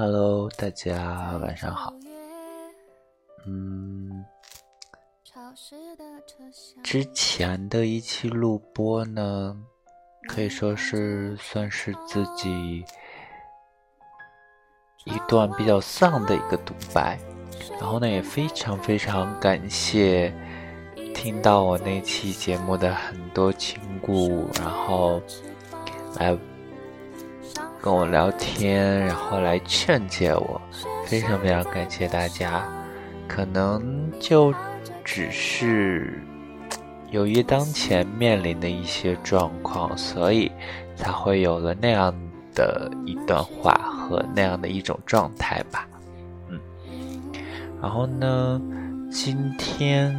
Hello，大家晚上好。嗯，之前的一期录播呢，可以说是算是自己一段比较丧的一个独白。然后呢，也非常非常感谢听到我那期节目的很多亲故，然后来。跟我聊天，然后来劝解我，非常非常感谢大家。可能就只是由于当前面临的一些状况，所以才会有了那样的一段话和那样的一种状态吧。嗯，然后呢，今天。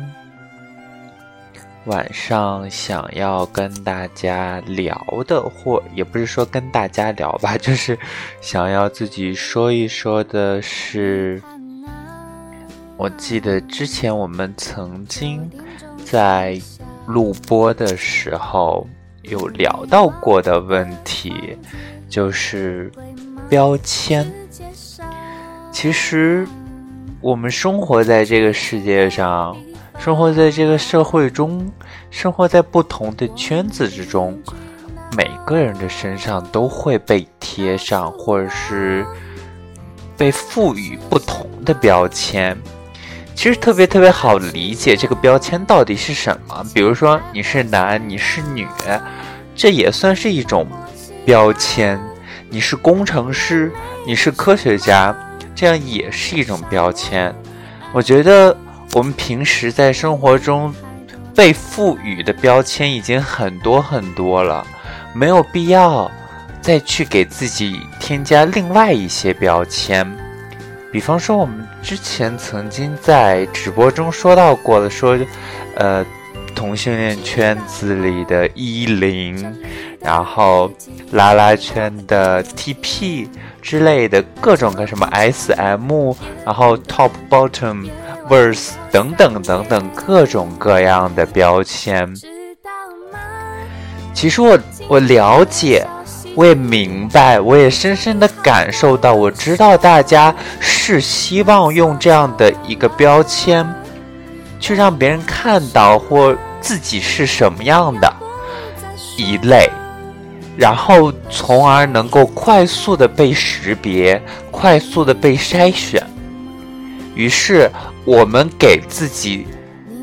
晚上想要跟大家聊的，或也不是说跟大家聊吧，就是想要自己说一说的是，我记得之前我们曾经在录播的时候有聊到过的问题，就是标签。其实我们生活在这个世界上。生活在这个社会中，生活在不同的圈子之中，每个人的身上都会被贴上，或者是被赋予不同的标签。其实特别特别好理解，这个标签到底是什么？比如说你是男，你是女，这也算是一种标签；你是工程师，你是科学家，这样也是一种标签。我觉得。我们平时在生活中被赋予的标签已经很多很多了，没有必要再去给自己添加另外一些标签。比方说，我们之前曾经在直播中说到过的，说，呃，同性恋圈子里的一零，然后拉拉圈的 TP 之类的各种各什么 SM，然后 Top Bottom。Verse 等等等等各种各样的标签，其实我我了解，我也明白，我也深深的感受到，我知道大家是希望用这样的一个标签，去让别人看到或自己是什么样的一类，然后从而能够快速的被识别，快速的被筛选，于是。我们给自己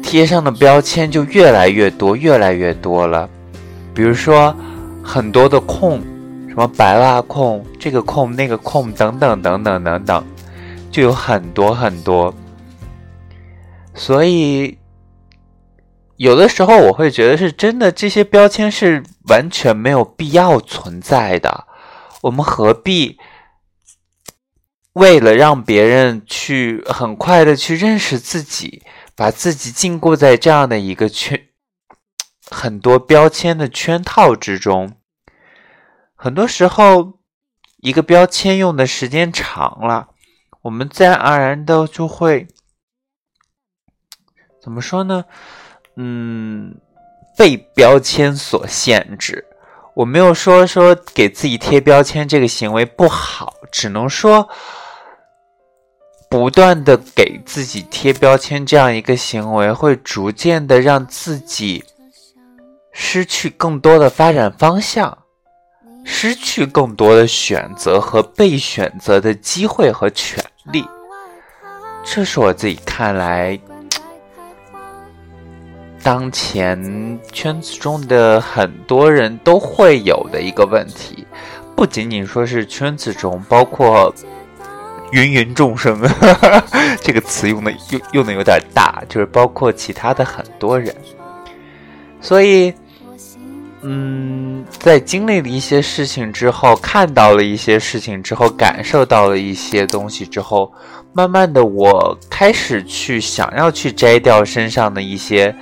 贴上的标签就越来越多，越来越多了。比如说，很多的控，什么白袜控、这个控、那个控等等等等等等，就有很多很多。所以，有的时候我会觉得是真的，这些标签是完全没有必要存在的。我们何必？为了让别人去很快的去认识自己，把自己禁锢在这样的一个圈，很多标签的圈套之中。很多时候，一个标签用的时间长了，我们自然而然的就会怎么说呢？嗯，被标签所限制。我没有说说给自己贴标签这个行为不好，只能说。不断的给自己贴标签，这样一个行为会逐渐的让自己失去更多的发展方向，失去更多的选择和被选择的机会和权利。这是我自己看来，当前圈子中的很多人都会有的一个问题，不仅仅说是圈子中，包括。芸芸众生，这个词用的用用的有点大，就是包括其他的很多人。所以，嗯，在经历了一些事情之后，看到了一些事情之后，感受到了一些东西之后，慢慢的，我开始去想要去摘掉身上的一些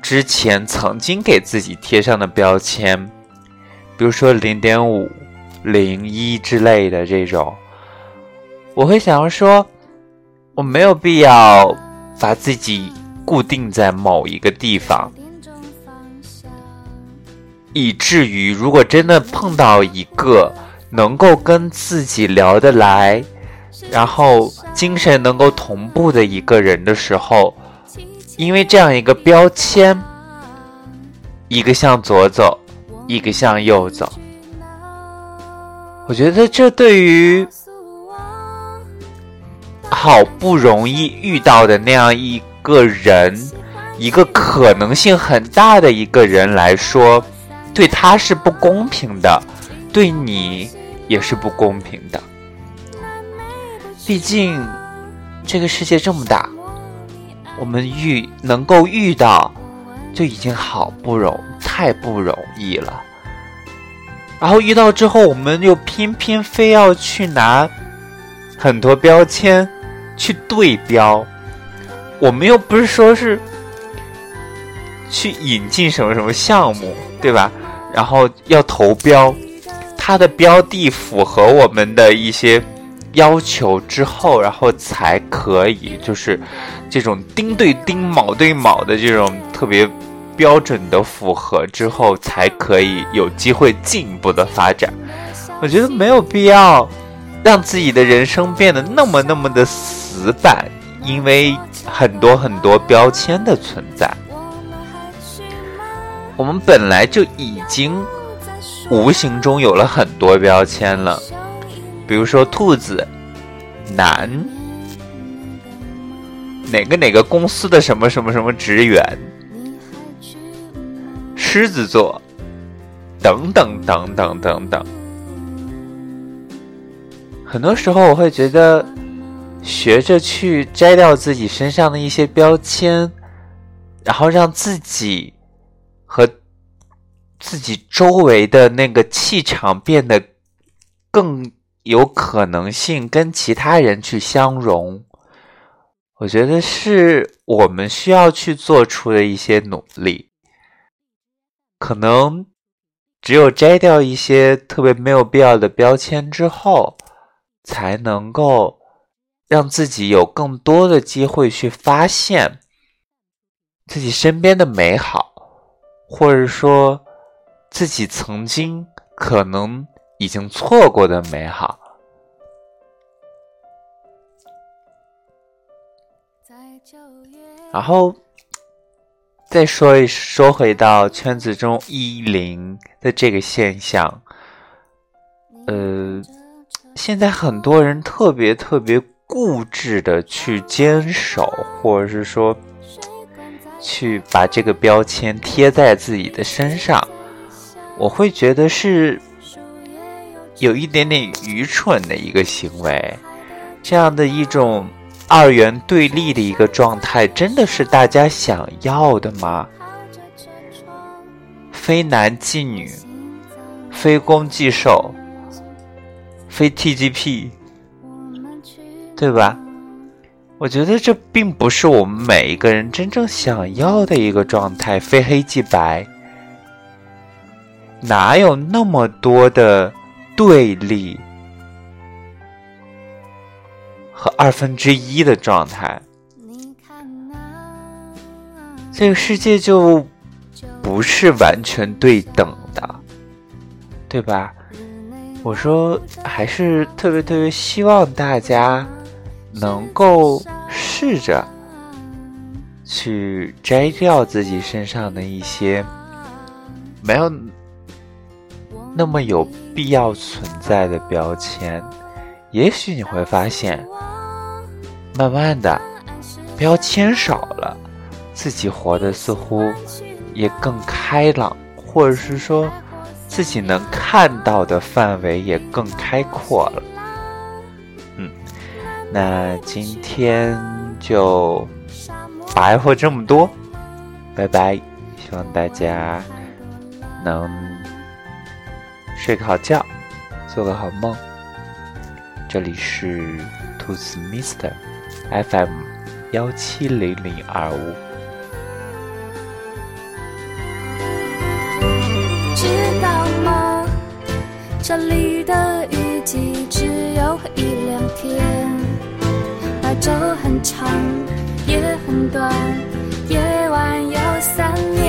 之前曾经给自己贴上的标签，比如说零点五、零一之类的这种。我会想要说，我没有必要把自己固定在某一个地方，以至于如果真的碰到一个能够跟自己聊得来、然后精神能够同步的一个人的时候，因为这样一个标签，一个向左走，一个向右走，我觉得这对于好不容易遇到的那样一个人，一个可能性很大的一个人来说，对他是不公平的，对你也是不公平的。毕竟，这个世界这么大，我们遇能够遇到，就已经好不容太不容易了。然后遇到之后，我们又偏偏非要去拿很多标签去对标，我们又不是说是去引进什么什么项目，对吧？然后要投标，它的标的符合我们的一些。要求之后，然后才可以，就是这种丁对丁、卯对卯的这种特别标准的符合之后，才可以有机会进一步的发展。我觉得没有必要让自己的人生变得那么那么的死板，因为很多很多标签的存在，我们本来就已经无形中有了很多标签了。比如说兔子男，哪个哪个公司的什么什么什么职员，狮子座，等等等等等等。很多时候我会觉得，学着去摘掉自己身上的一些标签，然后让自己和自己周围的那个气场变得更。有可能性跟其他人去相融，我觉得是我们需要去做出的一些努力。可能只有摘掉一些特别没有必要的标签之后，才能够让自己有更多的机会去发现自己身边的美好，或者说自己曾经可能。已经错过的美好。然后再说一说回到圈子中一零的这个现象，呃，现在很多人特别特别固执的去坚守，或者是说去把这个标签贴在自己的身上，我会觉得是。有一点点愚蠢的一个行为，这样的一种二元对立的一个状态，真的是大家想要的吗？非男即女，非攻即受，非 TGP，对吧？我觉得这并不是我们每一个人真正想要的一个状态，非黑即白，哪有那么多的？对立和二分之一的状态，这个世界就不是完全对等的，对吧？我说，还是特别特别希望大家能够试着去摘掉自己身上的一些没有。那么有必要存在的标签，也许你会发现，慢慢的，标签少了，自己活得似乎也更开朗，或者是说，自己能看到的范围也更开阔了。那今天就白话这么多，拜拜，希望大家能。睡个好觉，做个好梦。这里是兔子 Mister FM 幺七零零二五。知道吗？这里的雨季只有一两天，手很长也很短夜晚有三年